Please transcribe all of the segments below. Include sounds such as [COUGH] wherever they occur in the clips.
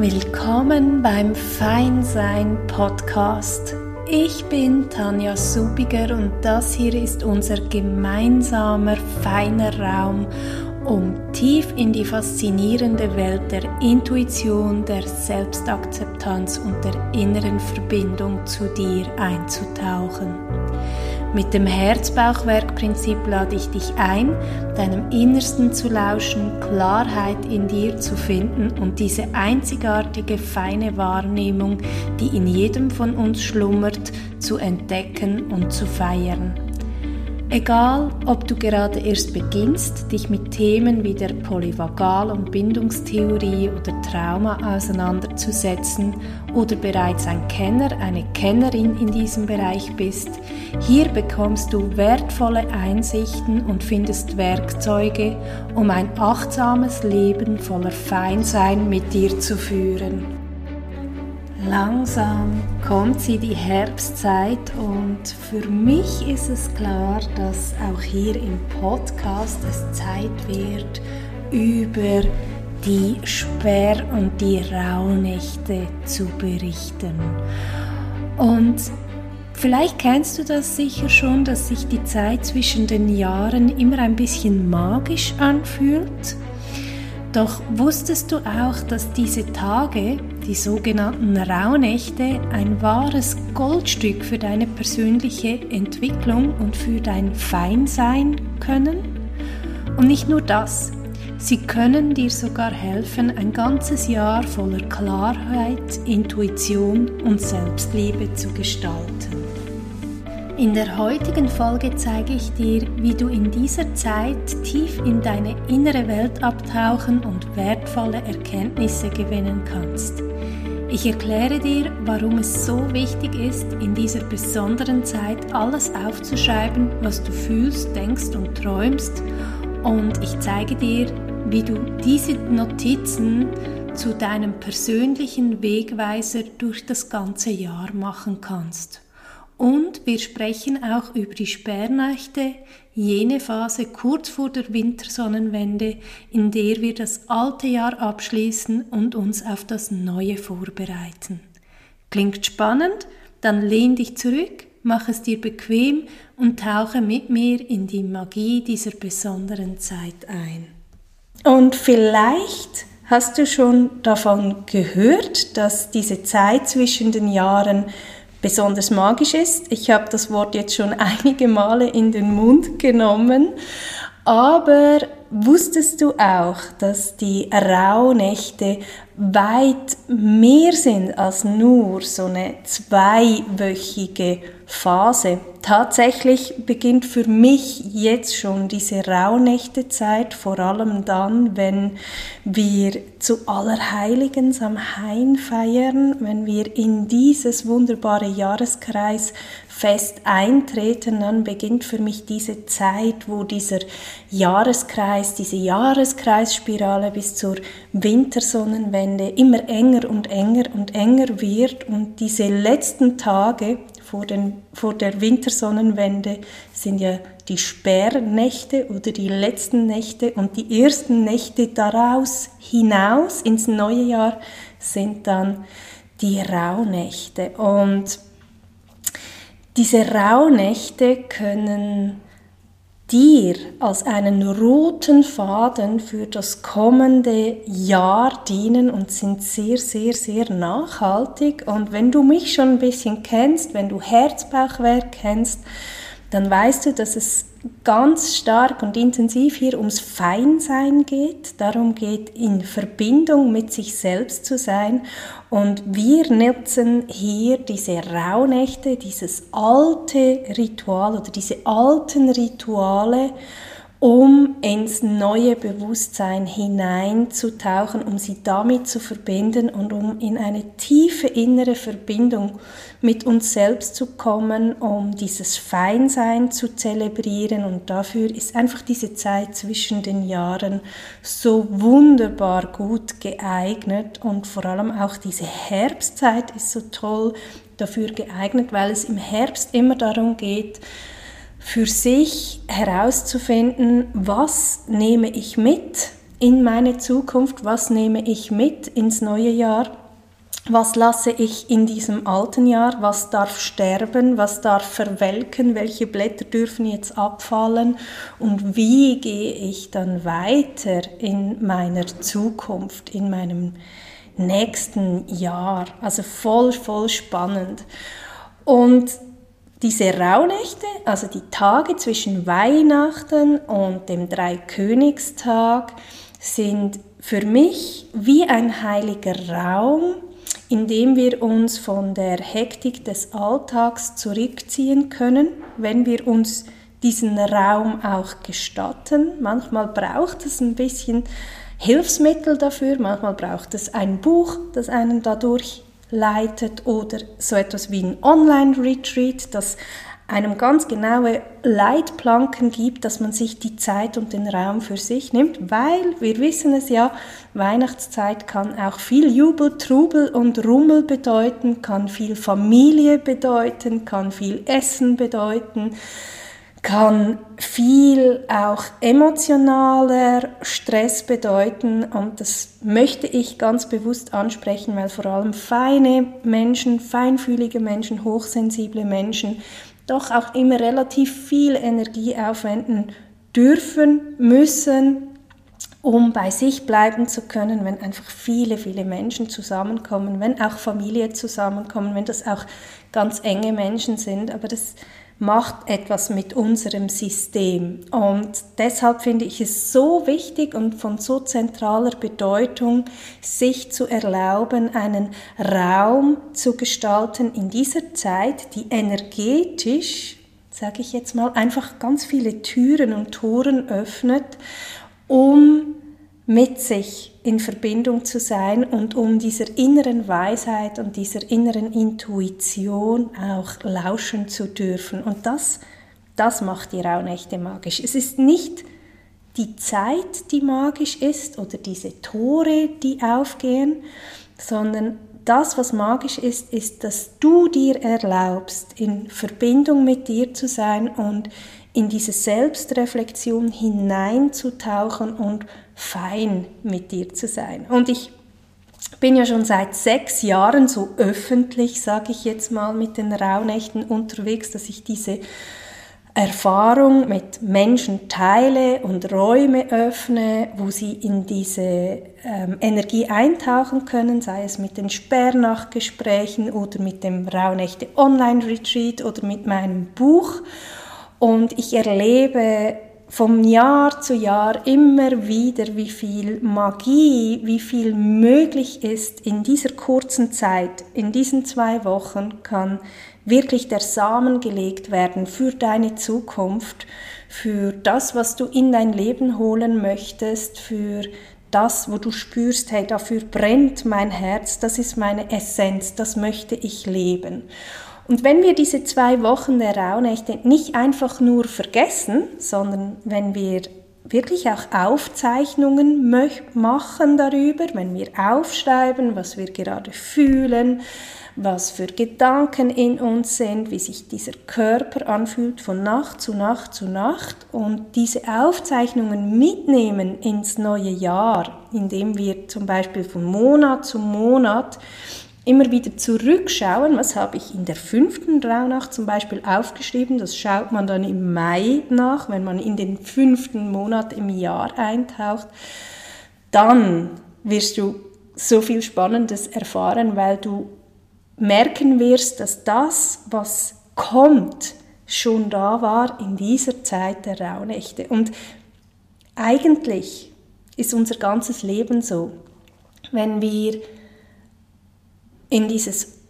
Willkommen beim Feinsein Podcast. Ich bin Tanja Subiger und das hier ist unser gemeinsamer feiner Raum, um tief in die faszinierende Welt der Intuition, der Selbstakzeptanz und der inneren Verbindung zu dir einzutauchen. Mit dem Herzbauchwerk-Prinzip lade ich dich ein, deinem Innersten zu lauschen, Klarheit in dir zu finden und diese einzigartige feine Wahrnehmung, die in jedem von uns schlummert, zu entdecken und zu feiern. Egal, ob du gerade erst beginnst, dich mit Themen wie der Polyvagal- und Bindungstheorie oder Trauma auseinanderzusetzen oder bereits ein Kenner, eine Kennerin in diesem Bereich bist, hier bekommst du wertvolle Einsichten und findest Werkzeuge, um ein achtsames Leben voller Feinsein mit dir zu führen. Langsam kommt sie die Herbstzeit und für mich ist es klar, dass auch hier im Podcast es Zeit wird, über die Sperr- und die Rauhnächte zu berichten. Und vielleicht kennst du das sicher schon, dass sich die Zeit zwischen den Jahren immer ein bisschen magisch anfühlt. Doch wusstest du auch, dass diese Tage, die sogenannten Rauhnächte, ein wahres Goldstück für deine persönliche Entwicklung und für dein Feinsein können? Und nicht nur das, sie können dir sogar helfen, ein ganzes Jahr voller Klarheit, Intuition und Selbstliebe zu gestalten. In der heutigen Folge zeige ich dir, wie du in dieser Zeit tief in deine innere Welt abtauchen und wertvolle Erkenntnisse gewinnen kannst. Ich erkläre dir, warum es so wichtig ist, in dieser besonderen Zeit alles aufzuschreiben, was du fühlst, denkst und träumst. Und ich zeige dir, wie du diese Notizen zu deinem persönlichen Wegweiser durch das ganze Jahr machen kannst. Und wir sprechen auch über die Sperrnächte, jene Phase kurz vor der Wintersonnenwende, in der wir das alte Jahr abschließen und uns auf das neue vorbereiten. Klingt spannend? Dann lehn dich zurück, mach es dir bequem und tauche mit mir in die Magie dieser besonderen Zeit ein. Und vielleicht hast du schon davon gehört, dass diese Zeit zwischen den Jahren besonders magisch ist. Ich habe das Wort jetzt schon [LAUGHS] einige Male in den Mund genommen, aber wusstest du auch, dass die Rauhnächte weit mehr sind als nur so eine zweiwöchige Phase. Tatsächlich beginnt für mich jetzt schon diese Rauhnächtezeit, vor allem dann, wenn wir zu Allerheiligen Samhain feiern, wenn wir in dieses wunderbare Jahreskreis fest eintreten, dann beginnt für mich diese Zeit, wo dieser Jahreskreis, diese Jahreskreisspirale bis zur Wintersonnenwende immer enger und enger und enger wird und diese letzten Tage vor, den, vor der Wintersonnenwende sind ja die Sperrnächte oder die letzten Nächte und die ersten Nächte daraus hinaus ins neue Jahr sind dann die Rauhnächte. Und diese Rauhnächte können dir als einen roten Faden für das kommende Jahr dienen und sind sehr, sehr, sehr nachhaltig. Und wenn du mich schon ein bisschen kennst, wenn du Herzbauchwerk kennst, dann weißt du, dass es ganz stark und intensiv hier ums Feinsein geht. Darum geht, in Verbindung mit sich selbst zu sein. Und wir nutzen hier diese Rauhnächte, dieses alte Ritual oder diese alten Rituale, um ins neue Bewusstsein hineinzutauchen, um sie damit zu verbinden und um in eine tiefe innere Verbindung mit uns selbst zu kommen, um dieses Feinsein zu zelebrieren. Und dafür ist einfach diese Zeit zwischen den Jahren so wunderbar gut geeignet und vor allem auch diese Herbstzeit ist so toll dafür geeignet, weil es im Herbst immer darum geht, für sich herauszufinden, was nehme ich mit in meine Zukunft, was nehme ich mit ins neue Jahr, was lasse ich in diesem alten Jahr, was darf sterben, was darf verwelken, welche Blätter dürfen jetzt abfallen und wie gehe ich dann weiter in meiner Zukunft, in meinem nächsten Jahr. Also voll, voll spannend. Und diese Rauhnächte, also die Tage zwischen Weihnachten und dem Dreikönigstag, sind für mich wie ein heiliger Raum, in dem wir uns von der Hektik des Alltags zurückziehen können, wenn wir uns diesen Raum auch gestatten. Manchmal braucht es ein bisschen Hilfsmittel dafür, manchmal braucht es ein Buch, das einen dadurch leitet oder so etwas wie ein Online-Retreat, das einem ganz genaue Leitplanken gibt, dass man sich die Zeit und den Raum für sich nimmt, weil wir wissen es ja, Weihnachtszeit kann auch viel Jubel, Trubel und Rummel bedeuten, kann viel Familie bedeuten, kann viel Essen bedeuten, kann viel auch emotionaler Stress bedeuten und das möchte ich ganz bewusst ansprechen, weil vor allem feine Menschen, feinfühlige Menschen, hochsensible Menschen doch auch immer relativ viel Energie aufwenden dürfen, müssen, um bei sich bleiben zu können, wenn einfach viele, viele Menschen zusammenkommen, wenn auch Familie zusammenkommen, wenn das auch ganz enge Menschen sind. Aber das macht etwas mit unserem System. Und deshalb finde ich es so wichtig und von so zentraler Bedeutung, sich zu erlauben, einen Raum zu gestalten in dieser Zeit, die energetisch, sage ich jetzt mal, einfach ganz viele Türen und Toren öffnet, um mit sich in Verbindung zu sein und um dieser inneren Weisheit und dieser inneren Intuition auch lauschen zu dürfen. Und das, das macht die Rauhnächte magisch. Es ist nicht die Zeit, die magisch ist oder diese Tore, die aufgehen, sondern das, was magisch ist, ist, dass du dir erlaubst, in Verbindung mit dir zu sein und in diese Selbstreflexion hineinzutauchen und fein mit dir zu sein. Und ich bin ja schon seit sechs Jahren so öffentlich, sage ich jetzt mal, mit den Rauhnächten unterwegs, dass ich diese Erfahrung mit Menschen teile und Räume öffne, wo sie in diese ähm, Energie eintauchen können, sei es mit den Sperrnachtgesprächen oder mit dem Rauhnächte Online Retreat oder mit meinem Buch. Und ich erlebe vom Jahr zu Jahr immer wieder, wie viel Magie, wie viel möglich ist in dieser kurzen Zeit, in diesen zwei Wochen kann wirklich der Samen gelegt werden für deine Zukunft, für das, was du in dein Leben holen möchtest, für das, wo du spürst, hey, dafür brennt mein Herz, das ist meine Essenz, das möchte ich leben. Und wenn wir diese zwei Wochen der Rauhnächte nicht einfach nur vergessen, sondern wenn wir wirklich auch Aufzeichnungen machen darüber, wenn wir aufschreiben, was wir gerade fühlen, was für Gedanken in uns sind, wie sich dieser Körper anfühlt von Nacht zu Nacht zu Nacht und diese Aufzeichnungen mitnehmen ins neue Jahr, indem wir zum Beispiel von Monat zu Monat immer wieder zurückschauen, was habe ich in der fünften Rauhnacht zum Beispiel aufgeschrieben, das schaut man dann im Mai nach, wenn man in den fünften Monat im Jahr eintaucht, dann wirst du so viel Spannendes erfahren, weil du merken wirst, dass das, was kommt, schon da war in dieser Zeit der Rauhnächte. Und eigentlich ist unser ganzes Leben so. Wenn wir in dieses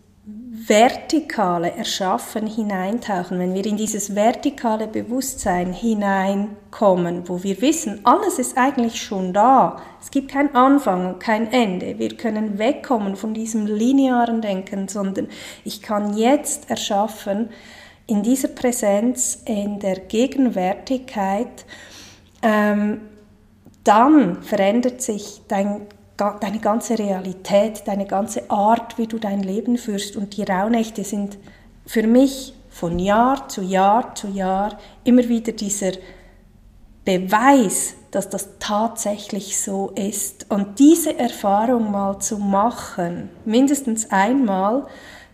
vertikale Erschaffen hineintauchen, wenn wir in dieses vertikale Bewusstsein hineinkommen, wo wir wissen, alles ist eigentlich schon da, es gibt kein Anfang und kein Ende, wir können wegkommen von diesem linearen Denken, sondern ich kann jetzt erschaffen in dieser Präsenz, in der Gegenwärtigkeit, ähm, dann verändert sich dein deine ganze Realität, deine ganze Art, wie du dein Leben führst. Und die Rauhnächte sind für mich von Jahr zu Jahr zu Jahr immer wieder dieser Beweis, dass das tatsächlich so ist. Und diese Erfahrung mal zu machen, mindestens einmal,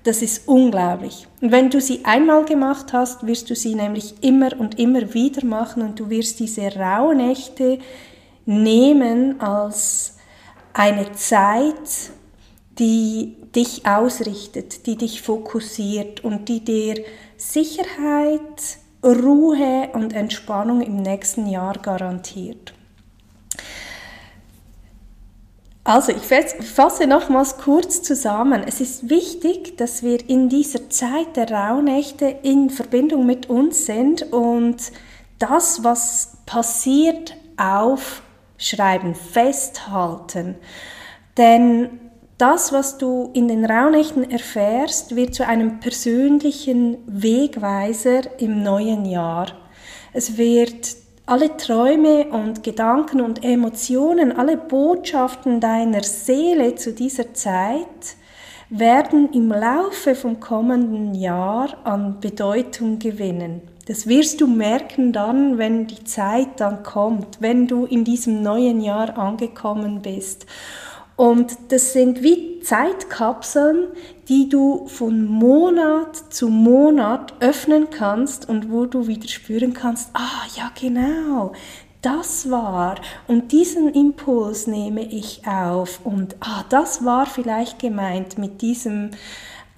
das ist unglaublich. Und wenn du sie einmal gemacht hast, wirst du sie nämlich immer und immer wieder machen und du wirst diese Rauhnächte nehmen als eine Zeit, die dich ausrichtet, die dich fokussiert und die dir Sicherheit, Ruhe und Entspannung im nächsten Jahr garantiert. Also, ich fasse nochmals kurz zusammen. Es ist wichtig, dass wir in dieser Zeit der Rauhnächte in Verbindung mit uns sind und das, was passiert, aufschreiben, festhalten. Denn das, was du in den Rauhnächten erfährst, wird zu einem persönlichen Wegweiser im neuen Jahr. Es wird alle Träume und Gedanken und Emotionen, alle Botschaften deiner Seele zu dieser Zeit werden im Laufe vom kommenden Jahr an Bedeutung gewinnen. Das wirst du merken dann, wenn die Zeit dann kommt, wenn du in diesem neuen Jahr angekommen bist. Und das sind wie Zeitkapseln, die du von Monat zu Monat öffnen kannst und wo du wieder spüren kannst, ah ja genau, das war und diesen Impuls nehme ich auf und ah, das war vielleicht gemeint mit diesem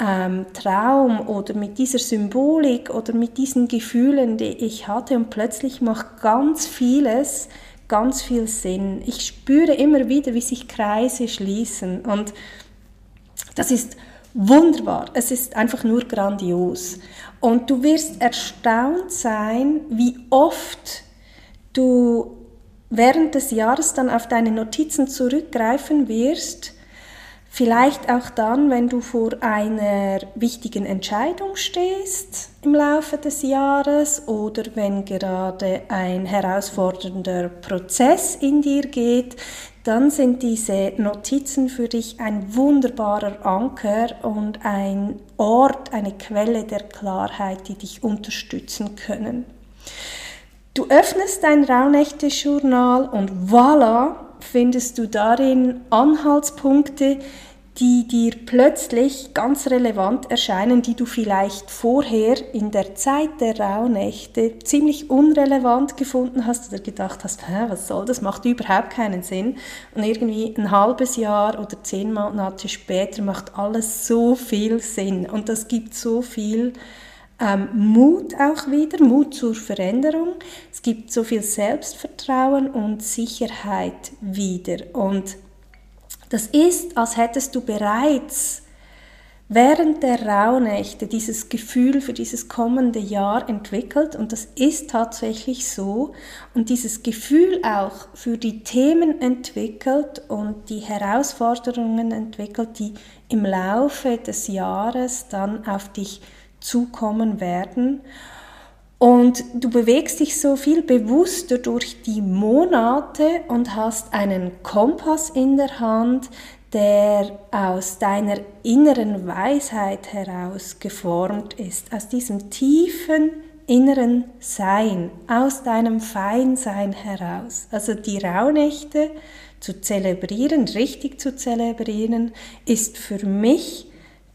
ähm, Traum oder mit dieser Symbolik oder mit diesen Gefühlen, die ich hatte und plötzlich macht ganz vieles ganz viel Sinn. Ich spüre immer wieder, wie sich Kreise schließen und das ist wunderbar. Es ist einfach nur grandios. Und du wirst erstaunt sein, wie oft du während des Jahres dann auf deine Notizen zurückgreifen wirst Vielleicht auch dann, wenn du vor einer wichtigen Entscheidung stehst im Laufe des Jahres oder wenn gerade ein herausfordernder Prozess in dir geht, dann sind diese Notizen für dich ein wunderbarer Anker und ein Ort, eine Quelle der Klarheit, die dich unterstützen können. Du öffnest dein Raunächte-Journal und voilà, findest du darin Anhaltspunkte, die dir plötzlich ganz relevant erscheinen, die du vielleicht vorher in der Zeit der Rauhnächte ziemlich unrelevant gefunden hast oder gedacht hast, was soll das, macht überhaupt keinen Sinn. Und irgendwie ein halbes Jahr oder zehn Monate später macht alles so viel Sinn und das gibt so viel ähm, Mut auch wieder, Mut zur Veränderung. Es gibt so viel Selbstvertrauen und Sicherheit wieder. Und das ist, als hättest du bereits während der Rauhnächte dieses Gefühl für dieses kommende Jahr entwickelt und das ist tatsächlich so und dieses Gefühl auch für die Themen entwickelt und die Herausforderungen entwickelt, die im Laufe des Jahres dann auf dich zukommen werden. Und du bewegst dich so viel bewusster durch die Monate und hast einen Kompass in der Hand, der aus deiner inneren Weisheit heraus geformt ist, aus diesem tiefen inneren Sein, aus deinem Feinsein heraus. Also die Rauhnächte zu zelebrieren, richtig zu zelebrieren, ist für mich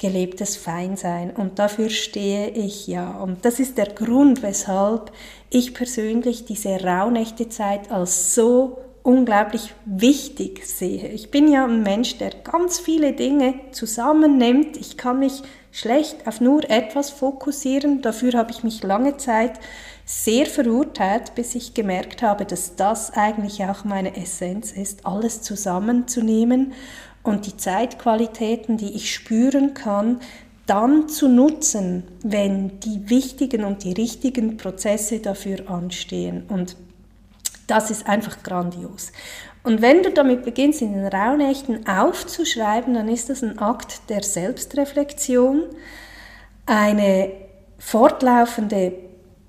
gelebtes Feinsein. Und dafür stehe ich ja. Und das ist der Grund, weshalb ich persönlich diese Rauhnächtezeit als so unglaublich wichtig sehe. Ich bin ja ein Mensch, der ganz viele Dinge zusammennimmt. Ich kann mich schlecht auf nur etwas fokussieren. Dafür habe ich mich lange Zeit sehr verurteilt, bis ich gemerkt habe, dass das eigentlich auch meine Essenz ist, alles zusammenzunehmen und die Zeitqualitäten, die ich spüren kann, dann zu nutzen, wenn die wichtigen und die richtigen Prozesse dafür anstehen. Und das ist einfach grandios. Und wenn du damit beginnst, in den Rauhnächten aufzuschreiben, dann ist das ein Akt der Selbstreflexion, eine fortlaufende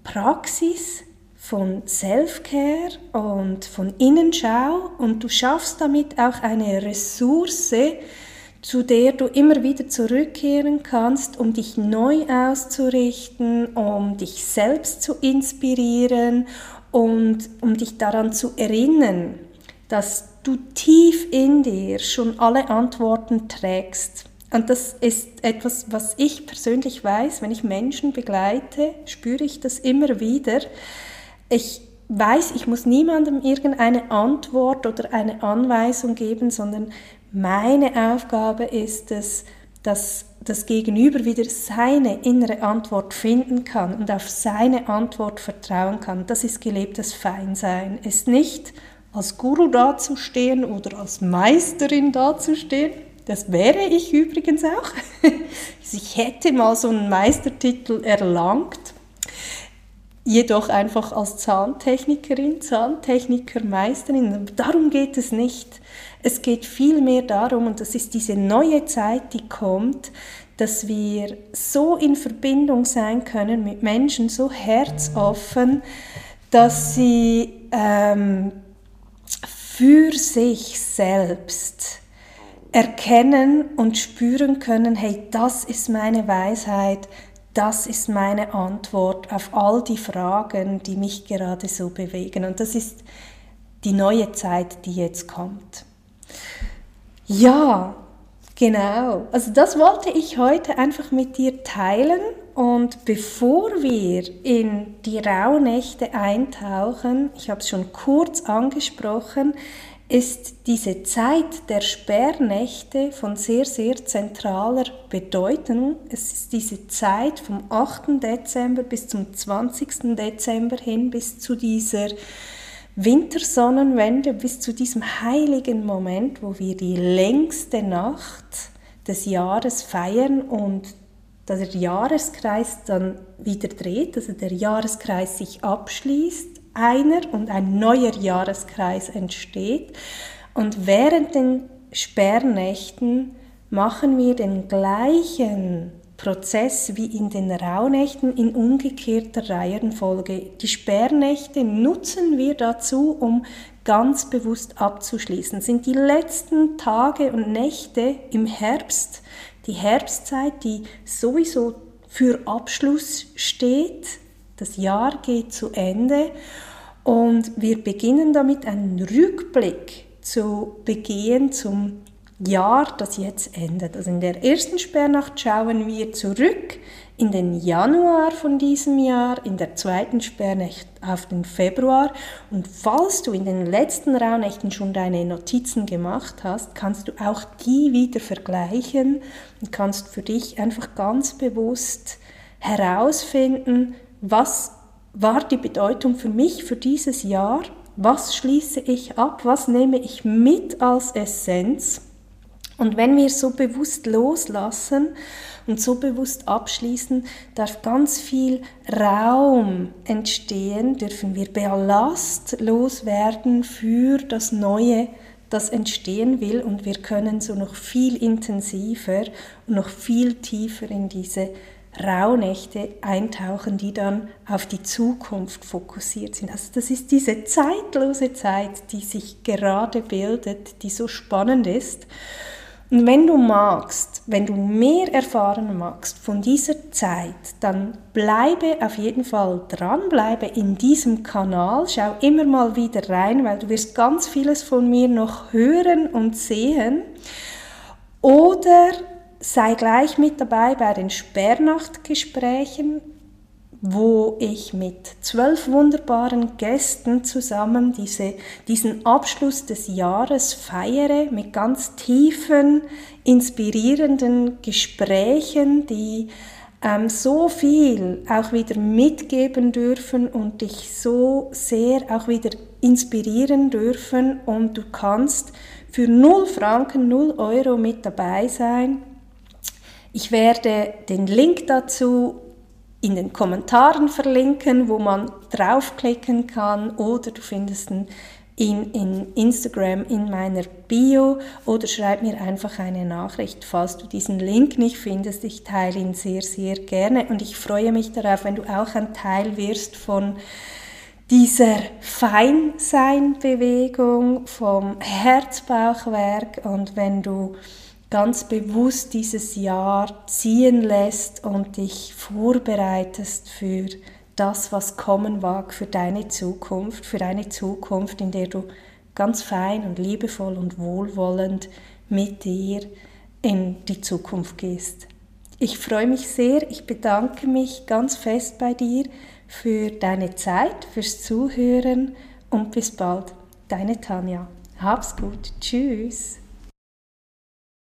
Praxis, von Self-Care und von Innenschau und du schaffst damit auch eine Ressource, zu der du immer wieder zurückkehren kannst, um dich neu auszurichten, um dich selbst zu inspirieren, und um dich daran zu erinnern, dass du tief in dir schon alle Antworten trägst. Und das ist etwas, was ich persönlich weiß, wenn ich Menschen begleite, spüre ich das immer wieder. Ich weiß, ich muss niemandem irgendeine Antwort oder eine Anweisung geben, sondern meine Aufgabe ist es, dass das Gegenüber wieder seine innere Antwort finden kann und auf seine Antwort vertrauen kann. Das ist gelebtes Feinsein. Ist nicht als Guru dazustehen oder als Meisterin dazustehen. Das wäre ich übrigens auch. [LAUGHS] Ich hätte mal so einen Meistertitel erlangt, jedoch einfach als Zahntechnikerin, Zahntechnikermeisterin. Darum geht es nicht. Es geht vielmehr darum, und das ist diese neue Zeit, die kommt, dass wir so in Verbindung sein können mit Menschen, so herzoffen, dass sie ähm, für sich selbst erkennen und spüren können, hey, das ist meine Weisheit, das ist meine Antwort auf all die Fragen, die mich gerade so bewegen. Und das ist die neue Zeit, die jetzt kommt. Ja, genau. Also das wollte ich heute einfach mit dir teilen. Und bevor wir in die Rauhnächte eintauchen, ich habe es schon kurz angesprochen, ist diese Zeit der Sperrnächte von sehr, sehr zentraler Bedeutung. Es ist diese Zeit vom 8. Dezember bis zum 20. Dezember hin, bis zu dieser Wintersonnenwende bis zu diesem heiligen Moment, wo wir die längste Nacht des Jahres feiern und der Jahreskreis dann wieder dreht, also der Jahreskreis sich abschließt, einer und ein neuer Jahreskreis entsteht. Und während den Sperrnächten machen wir den gleichen Prozess wie in den Rauhnächten in umgekehrter Reihenfolge. Die Sperrnächte nutzen wir dazu, um ganz bewusst abzuschließen. Sind die letzten Tage und Nächte im Herbst, die Herbstzeit, die sowieso für Abschluss steht. Das Jahr geht zu Ende und wir beginnen damit einen Rückblick zu begehen zum Jahr, das jetzt endet. Also in der ersten Sperrnacht schauen wir zurück in den Januar von diesem Jahr, in der zweiten Sperrnacht auf den Februar. Und falls du in den letzten Rauhnächten schon deine Notizen gemacht hast, kannst du auch die wieder vergleichen und kannst für dich einfach ganz bewusst herausfinden, was war die Bedeutung für mich für dieses Jahr, was schließe ich ab, was nehme ich mit als Essenz? Und wenn wir so bewusst loslassen und so bewusst abschließen, darf ganz viel Raum entstehen, dürfen wir Ballast loswerden für das Neue, das entstehen will. Und wir können so noch viel intensiver und noch viel tiefer in diese Rauhnächte eintauchen, die dann auf die Zukunft fokussiert sind. Also das ist diese zeitlose Zeit, die sich gerade bildet, die so spannend ist. Und wenn du magst, wenn du mehr erfahren magst von dieser Zeit, dann bleibe auf jeden Fall dran, bleibe in diesem Kanal, schau immer mal wieder rein, weil du wirst ganz vieles von mir noch hören und sehen. Oder sei gleich mit dabei bei den Sperrnachtgesprächen wo ich mit zwölf wunderbaren Gästen zusammen diese, diesen Abschluss des Jahres feiere mit ganz tiefen, inspirierenden Gesprächen, die ähm, so viel auch wieder mitgeben dürfen und dich so sehr auch wieder inspirieren dürfen und du kannst für 0 Franken, 0 Euro mit dabei sein. Ich werde den Link dazu in den Kommentaren verlinken, wo man draufklicken kann. Oder du findest ihn in, in Instagram in meiner Bio. Oder schreib mir einfach eine Nachricht, falls du diesen Link nicht findest. Ich teile ihn sehr, sehr gerne. Und ich freue mich darauf, wenn du auch ein Teil wirst von dieser Feinseinbewegung, vom Herzbauchwerk. Und wenn du ganz bewusst dieses Jahr ziehen lässt und dich vorbereitest für das, was kommen mag für deine Zukunft, für eine Zukunft, in der du ganz fein und liebevoll und wohlwollend mit dir in die Zukunft gehst. Ich freue mich sehr, ich bedanke mich ganz fest bei dir für deine Zeit, fürs Zuhören und bis bald. Deine Tanja. Hab's gut. Tschüss.